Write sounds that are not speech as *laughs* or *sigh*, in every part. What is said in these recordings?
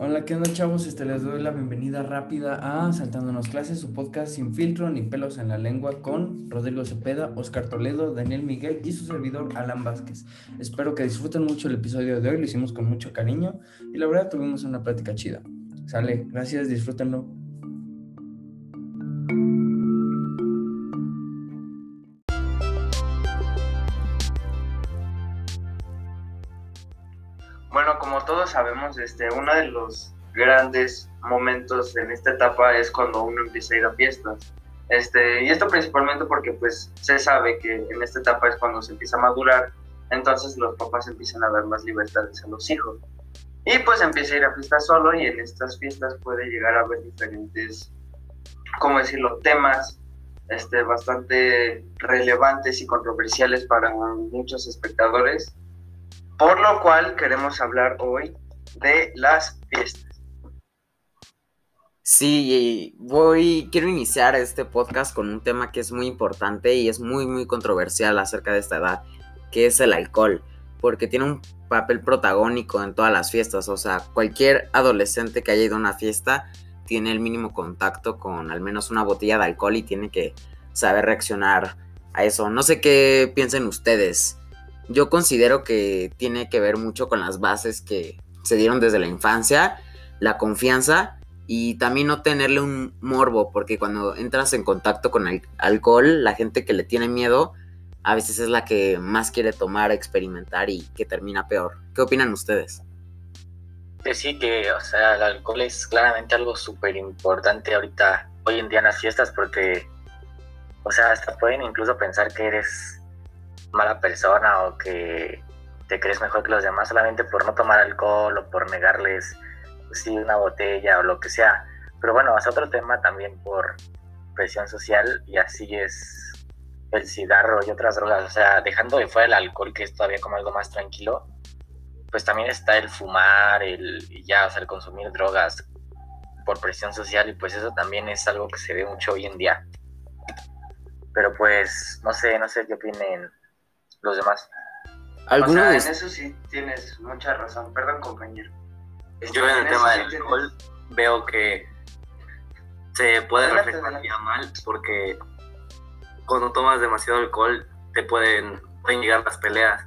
Hola, ¿qué onda chavos? Este, les doy la bienvenida rápida a Saltándonos Clases, su podcast sin filtro ni pelos en la lengua con Rodrigo Cepeda, Oscar Toledo, Daniel Miguel y su servidor Alan Vázquez. Espero que disfruten mucho el episodio de hoy, lo hicimos con mucho cariño y la verdad tuvimos una plática chida. Sale, gracias, disfrútenlo. Bueno, como todos sabemos, este, uno de los grandes momentos en esta etapa es cuando uno empieza a ir a fiestas. Este, y esto principalmente porque pues se sabe que en esta etapa es cuando se empieza a madurar, entonces los papás empiezan a dar más libertades a los hijos. Y pues empieza a ir a fiestas solo y en estas fiestas puede llegar a haber diferentes, ¿cómo decirlo?, temas este, bastante relevantes y controversiales para muchos espectadores por lo cual queremos hablar hoy de las fiestas. Sí, voy, quiero iniciar este podcast con un tema que es muy importante y es muy, muy controversial acerca de esta edad, que es el alcohol, porque tiene un papel protagónico en todas las fiestas, o sea, cualquier adolescente que haya ido a una fiesta tiene el mínimo contacto con al menos una botella de alcohol y tiene que saber reaccionar a eso. No sé qué piensen ustedes yo considero que tiene que ver mucho con las bases que se dieron desde la infancia, la confianza y también no tenerle un morbo, porque cuando entras en contacto con el alcohol, la gente que le tiene miedo a veces es la que más quiere tomar, experimentar y que termina peor. ¿Qué opinan ustedes? Que sí, que, o sea, el alcohol es claramente algo súper importante ahorita, hoy en día en las fiestas, porque, o sea, hasta pueden incluso pensar que eres mala persona o que te crees mejor que los demás solamente por no tomar alcohol o por negarles pues sí, una botella o lo que sea. Pero bueno, es otro tema también por presión social y así es el cigarro y otras drogas. O sea, dejando de fuera el alcohol, que es todavía como algo más tranquilo, pues también está el fumar, el ya, o sea, el consumir drogas por presión social y pues eso también es algo que se ve mucho hoy en día. Pero pues, no sé, no sé qué opinen los demás. ¿Alguno En eso sí tienes mucha razón. Perdón, compañero. Yo en el tema del alcohol veo que se puede reflejar mal porque cuando tomas demasiado alcohol te pueden, pueden llegar las peleas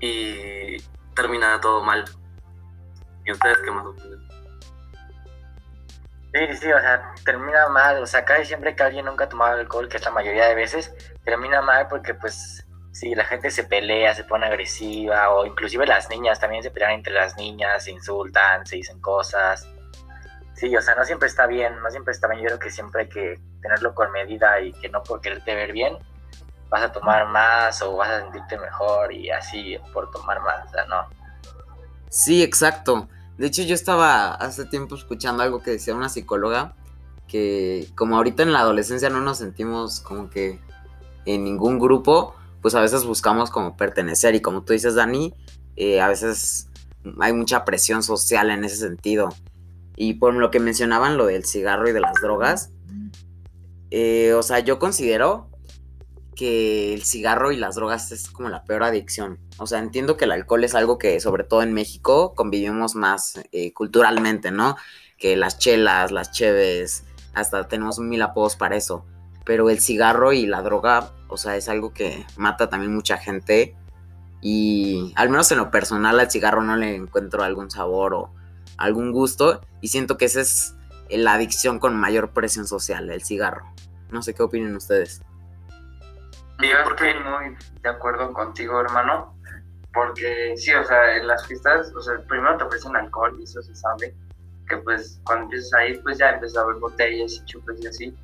y termina todo mal. ¿Y ustedes qué más opinan? Sí, sí, o sea, termina mal, o sea, casi siempre que alguien nunca ha tomado alcohol, que es la mayoría de veces, termina mal porque pues sí, la gente se pelea, se pone agresiva, o inclusive las niñas también se pelean entre las niñas, se insultan, se dicen cosas. Sí, o sea, no siempre está bien, no siempre está bien, yo creo que siempre hay que tenerlo con medida y que no por quererte ver bien vas a tomar más o vas a sentirte mejor y así por tomar más, o sea, no. Sí, exacto. De hecho, yo estaba hace tiempo escuchando algo que decía una psicóloga, que como ahorita en la adolescencia no nos sentimos como que en ningún grupo, pues a veces buscamos como pertenecer y como tú dices, Dani, eh, a veces hay mucha presión social en ese sentido. Y por lo que mencionaban lo del cigarro y de las drogas, eh, o sea, yo considero que el cigarro y las drogas es como la peor adicción. O sea, entiendo que el alcohol es algo que sobre todo en México convivimos más eh, culturalmente, ¿no? Que las chelas, las cheves, hasta tenemos mil apodos para eso. Pero el cigarro y la droga, o sea, es algo que mata también mucha gente. Y al menos en lo personal al cigarro no le encuentro algún sabor o algún gusto. Y siento que esa es la adicción con mayor presión social, el cigarro. No sé qué opinan ustedes. Yo estoy muy de acuerdo contigo, hermano, porque sí, o sea, en las fiestas, o sea, primero te ofrecen alcohol y eso se sabe, que pues cuando empiezas a ir, pues ya empiezas a ver botellas y chupes y así,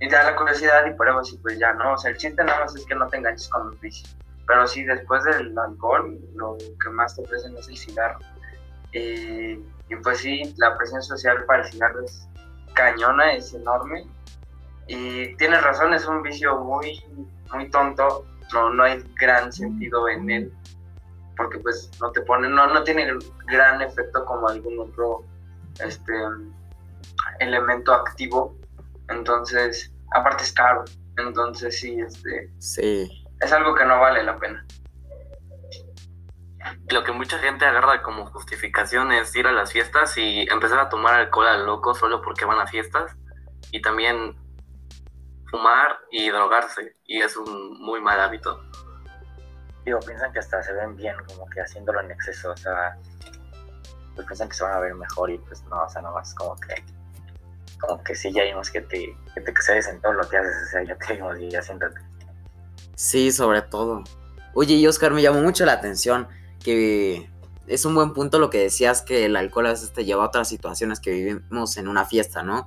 y te da la curiosidad y pruebas y pues ya, ¿no? O sea, el chiste nada más es que no te enganches con los vicios, pero sí, después del alcohol, lo que más te ofrecen es el cigarro. y pues sí, la presión social para el cigarro es cañona, es enorme, y tienes razón, es un vicio muy muy tonto, no, no hay gran sentido en él, porque pues no te pone, no, no tiene gran efecto como algún otro este elemento activo, entonces, aparte es caro, entonces sí, este... Sí. es algo que no vale la pena. Lo que mucha gente agarra como justificación es ir a las fiestas y empezar a tomar alcohol al loco solo porque van a fiestas y también fumar y drogarse y es un muy mal hábito. Digo, piensan que hasta se ven bien como que haciéndolo en exceso, o sea, pues piensan que se van a ver mejor y pues no, o sea, no más como que como que sí, ya vimos que te, que te excedes en todo lo que haces, o sea, ya te vimos y ya siéntate. Sí, sobre todo. Oye, y Oscar, me llamó mucho la atención que es un buen punto lo que decías que el alcohol a veces te lleva a otras situaciones que vivimos en una fiesta, ¿no?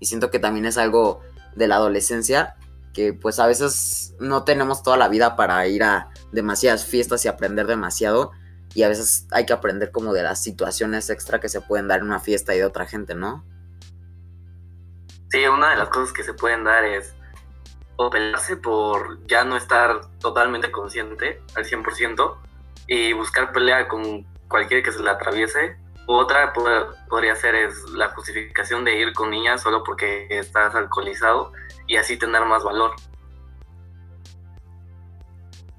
Y siento que también es algo de la adolescencia que pues a veces no tenemos toda la vida para ir a demasiadas fiestas y aprender demasiado y a veces hay que aprender como de las situaciones extra que se pueden dar en una fiesta y de otra gente, ¿no? Sí, una de las cosas que se pueden dar es o pelearse por ya no estar totalmente consciente al 100% y buscar pelea con cualquiera que se le atraviese. Otra podría ser es la justificación de ir con niñas solo porque estás alcoholizado y así tener más valor.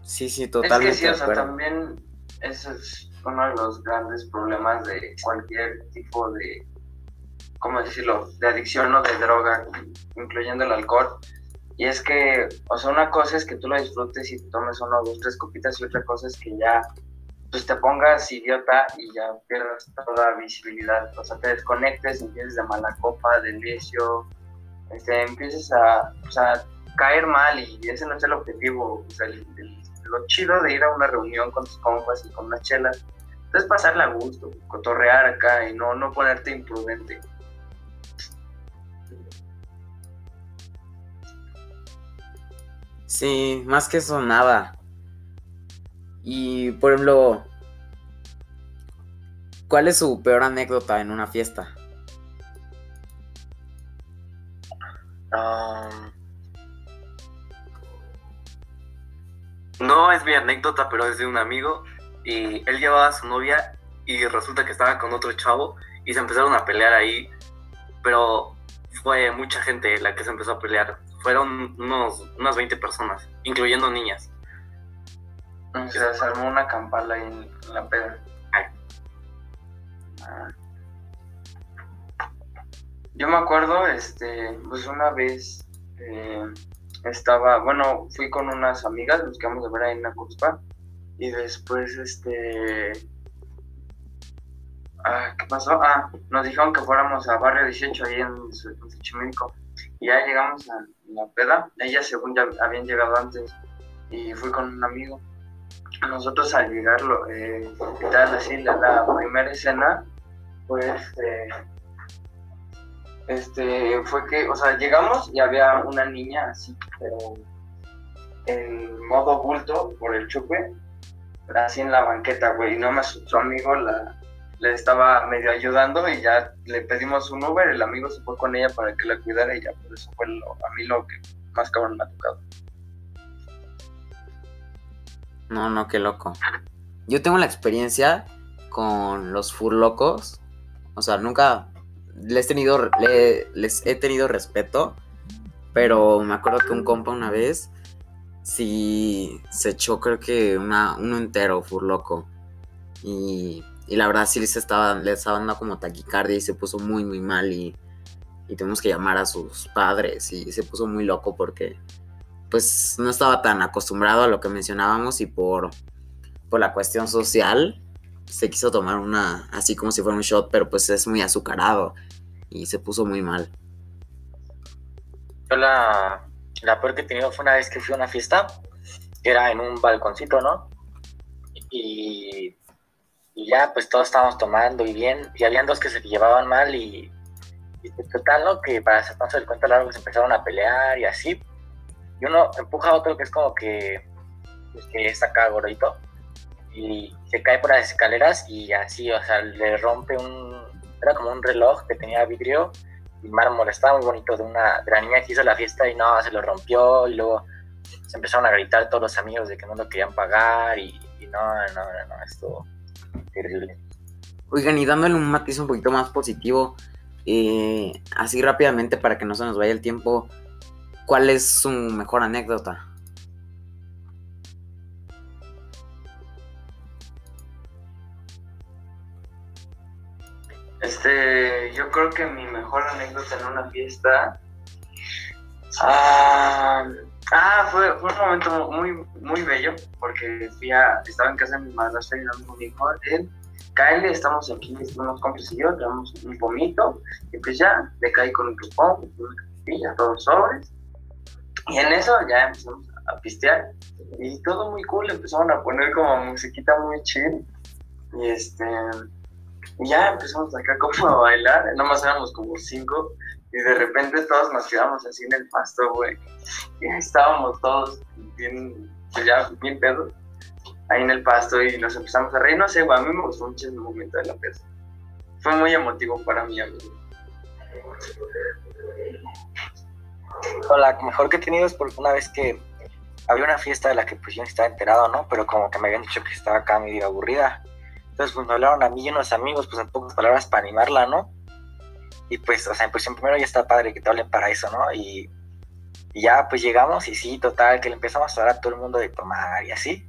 Sí, sí, totalmente. Es que sí, o sea, también eso es uno de los grandes problemas de cualquier tipo de, ¿cómo decirlo?, de adicción o de droga, incluyendo el alcohol. Y es que, o sea, una cosa es que tú lo disfrutes y te tomes uno, dos, tres copitas y otra cosa es que ya pues te pongas idiota y ya pierdas toda visibilidad. O sea, te desconectes, empieces de mala copa, de necio, este, empieces a, pues, a caer mal y ese no es el objetivo. O sea, lo chido de ir a una reunión con tus compas y con unas chelas es pasarle a gusto, cotorrear acá y no, no ponerte imprudente. Sí, más que eso, nada. Y, por ejemplo, ¿cuál es su peor anécdota en una fiesta? no es mi anécdota, pero es de un amigo. Y él llevaba a su novia y resulta que estaba con otro chavo y se empezaron a pelear ahí. Pero fue mucha gente la que se empezó a pelear. Fueron unos, unas 20 personas, incluyendo niñas. Se armó una campala ahí en la peda. Ah. Yo me acuerdo, este, pues una vez eh, estaba, bueno, fui con unas amigas, nos quedamos de ver ahí en la Cuspa, y después, este, ah, ¿qué pasó? Ah, nos dijeron que fuéramos a Barrio 18 ahí en, Xochimilco, y ya llegamos a la peda, ellas según ya habían llegado antes, y fui con un amigo, nosotros al llegar, eh, tal, así, la, primera escena fue este, este, fue que, o sea, llegamos y había una niña así, pero en modo bulto por el chupe, así en la banqueta, güey, y no más su amigo la, le estaba medio ayudando y ya le pedimos un Uber, el amigo se fue con ella para que la cuidara y ya por eso fue a mí lo que más cabrón me ha tocado. No, no, qué loco. Yo tengo la experiencia con los furlocos. O sea, nunca les, tenido, les he tenido respeto. Pero me acuerdo que un compa una vez sí se echó creo que una, uno entero furloco. Y, y la verdad sí les estaba, estaba dando como taquicardia y se puso muy muy mal y, y tuvimos que llamar a sus padres y se puso muy loco porque pues no estaba tan acostumbrado a lo que mencionábamos y por, por la cuestión social se quiso tomar una así como si fuera un shot, pero pues es muy azucarado y se puso muy mal. Yo la, la peor que he tenido fue una vez que fui a una fiesta, que era en un balconcito, ¿no? Y, y ya pues todos estábamos tomando y bien, y habían dos que se llevaban mal y, y total, ¿no? Que para hacernos el cuento largo se empezaron a pelear y así, y uno empuja a otro que es como que, pues, que es acá gordito y se cae por las escaleras y así, o sea, le rompe un, era como un reloj que tenía vidrio y mármol, estaba muy bonito de una de la niña que hizo la fiesta y no, se lo rompió y luego se empezaron a gritar todos los amigos de que no lo querían pagar y, no, no, no, estuvo terrible. Oigan, y dándole un matiz un poquito más positivo, eh, así rápidamente para que no se nos vaya el tiempo, ¿Cuál es su mejor anécdota? Este, yo creo que mi mejor anécdota en una fiesta. Ah, ah fue, fue, un momento muy, muy bello, porque fui a, estaba en casa de mi madrastra y un amigo él, cáele, estamos aquí, unos compas y yo, tenemos un pomito, y pues ya, le caí con un cupón, una capilla, todos sobres, y en eso ya empezamos a pistear, y todo muy cool, empezaron a poner como musiquita muy chill, y este ya empezamos acá *laughs* como a bailar, nomás éramos como cinco, y de repente todos nos quedamos así en el pasto, güey. Y estábamos todos bien, pues ya bien pedos, ahí en el pasto, y nos empezamos a reír. No sé, güey, a mí me gustó mucho ese momento de la fiesta. Fue muy emotivo para mí, amigo. La mejor que he tenido es porque una vez que había una fiesta de la que pues yo no estaba enterado, ¿no? Pero como que me habían dicho que estaba acá medio aburrida. Entonces, pues me hablaron a mí y unos amigos, pues en pocas palabras para animarla, ¿no? Y pues, o sea, pues en primero ya está padre que te hablen para eso, ¿no? Y, ya, pues llegamos y sí, total, que le empezamos a hablar a todo el mundo de tomar y así.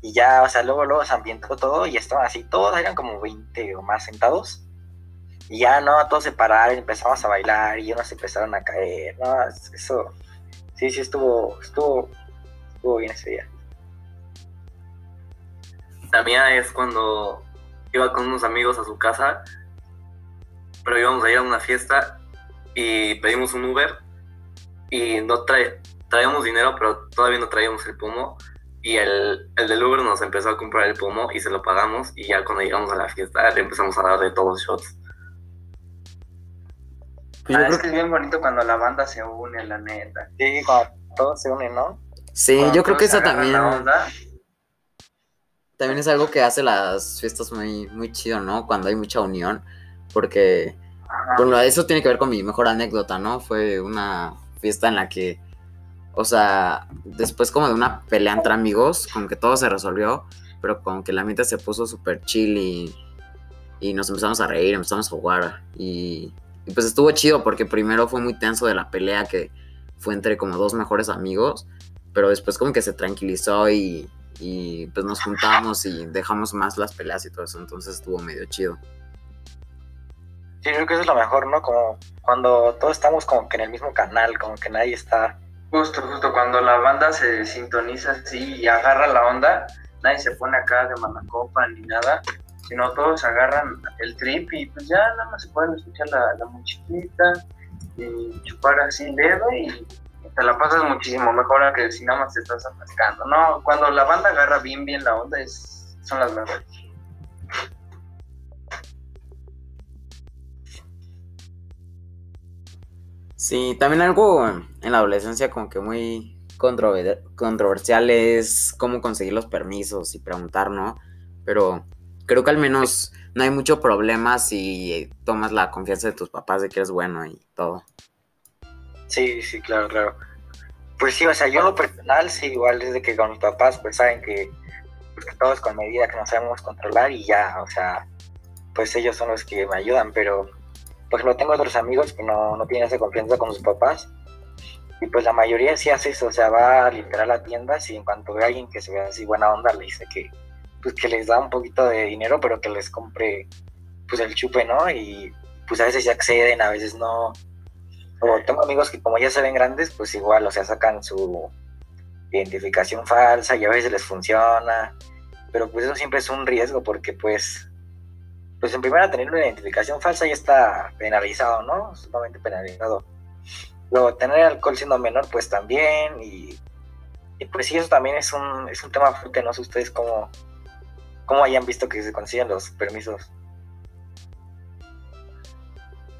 Y ya, o sea, luego, luego se ambientó todo y estaban así, todos eran como 20 o más sentados. Y ya, ¿no? Todos se pararon, empezamos a bailar y unos empezaron a caer, ¿no? Eso, sí, sí, estuvo, estuvo, estuvo bien ese día. La mía es cuando iba con unos amigos a su casa, pero íbamos a ir a una fiesta y pedimos un Uber y no trae, traíamos dinero, pero todavía no traíamos el pomo. Y el, el del Uber nos empezó a comprar el pomo y se lo pagamos. Y ya cuando llegamos a la fiesta le empezamos a dar de todos shots. Pues ah, es que es bien bonito cuando la banda se une, la neta. Sí, cuando todos se unen, ¿no? Sí, yo creo que eso también también es algo que hace las fiestas muy, muy chido, ¿no? Cuando hay mucha unión, porque bueno, eso tiene que ver con mi mejor anécdota, ¿no? Fue una fiesta en la que, o sea, después como de una pelea entre amigos, como que todo se resolvió, pero como que la mente se puso súper chill y, y, nos empezamos a reír, empezamos a jugar y, y pues estuvo chido porque primero fue muy tenso de la pelea que fue entre como dos mejores amigos, pero después como que se tranquilizó y y pues nos juntamos y dejamos más las peleas y todo eso, entonces estuvo medio chido. Sí, creo que eso es lo mejor, ¿no? Como cuando todos estamos como que en el mismo canal, como que nadie está... Justo, justo, cuando la banda se sintoniza así y agarra la onda, nadie se pone acá de manacopa ni nada, sino todos agarran el trip y pues ya nada más se pueden escuchar la, la musiquita y chupar así leve y te la pasas muchísimo mejor a que si nada más te estás atascando, ¿no? Cuando la banda agarra bien, bien la onda, es, son las mejores. Sí, también algo en la adolescencia como que muy controversial es cómo conseguir los permisos y preguntar, ¿no? Pero creo que al menos no hay mucho problema si tomas la confianza de tus papás de que eres bueno y todo. Sí, sí, claro, claro. Pues sí, o sea, yo lo personal, sí, igual desde que con mis papás, pues saben que, pues, que todo es con medida que no sabemos controlar y ya, o sea, pues ellos son los que me ayudan, pero, pues lo tengo otros amigos que no, no tienen esa confianza con sus papás y pues la mayoría sí hace eso, o sea, va a limpiar la tienda y en cuanto ve a alguien que se ve así buena onda, le dice que, pues que les da un poquito de dinero, pero que les compre, pues el chupe, ¿no? Y pues a veces ya acceden, a veces no, o tengo amigos que como ya se ven grandes, pues igual, o sea, sacan su identificación falsa y a veces les funciona, pero pues eso siempre es un riesgo porque pues, pues en primera tener una identificación falsa ya está penalizado, ¿no? Sumamente penalizado. Luego tener alcohol siendo menor, pues también, y, pues sí, eso también es un, es un tema fuerte, no sé ustedes cómo, cómo hayan visto que se consiguen los permisos.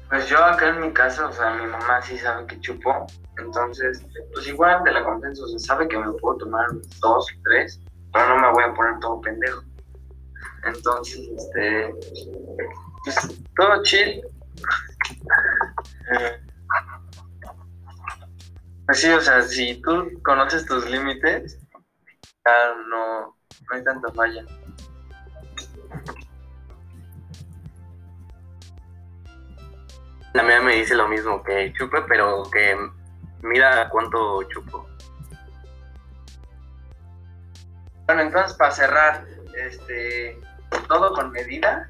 Pues yo acá en mi casa, o sea, mi mamá sí sabe que chupo, entonces, pues igual de la confianza, o sea, sabe que me puedo tomar dos, tres, pero no me voy a poner todo pendejo. Entonces, este, pues todo chill. Pues sí, o sea, si tú conoces tus límites, ya no, no hay tanta falla. La mía me dice lo mismo, que chupe, pero que mira cuánto chupo. Bueno, entonces para cerrar, este, todo con medida,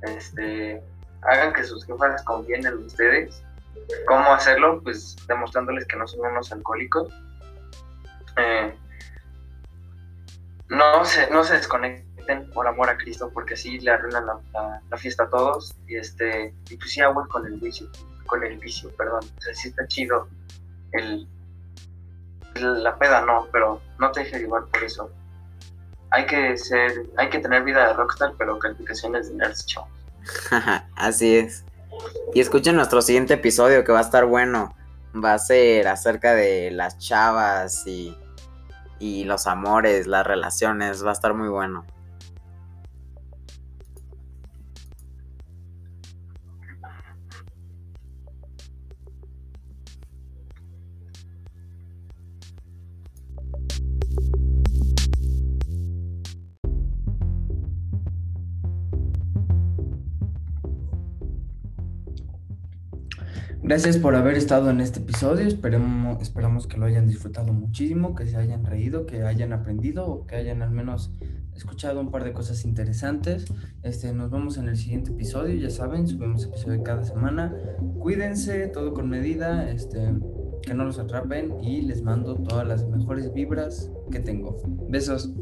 este, hagan que sus jefas confíen en ustedes. ¿Cómo hacerlo? Pues demostrándoles que no son unos alcohólicos. Eh, no, se, no se desconecten por amor a Cristo, porque así le arruinan la, fiesta a todos. Y este, y pues sí, agua con el vicio, con el vicio, perdón. O sea, sí está chido el, la peda no, pero no te dejes llevar por eso. Hay que ser, hay que tener vida de rockstar, pero calificaciones de nerds, chavos. *laughs* Así es. Y escuchen nuestro siguiente episodio que va a estar bueno. Va a ser acerca de las chavas y, y los amores, las relaciones. Va a estar muy bueno. Gracias por haber estado en este episodio. Esperemos, esperamos que lo hayan disfrutado muchísimo, que se hayan reído, que hayan aprendido o que hayan al menos escuchado un par de cosas interesantes. Este, nos vemos en el siguiente episodio. Ya saben, subimos episodio cada semana. Cuídense, todo con medida, este, que no los atrapen y les mando todas las mejores vibras que tengo. Besos.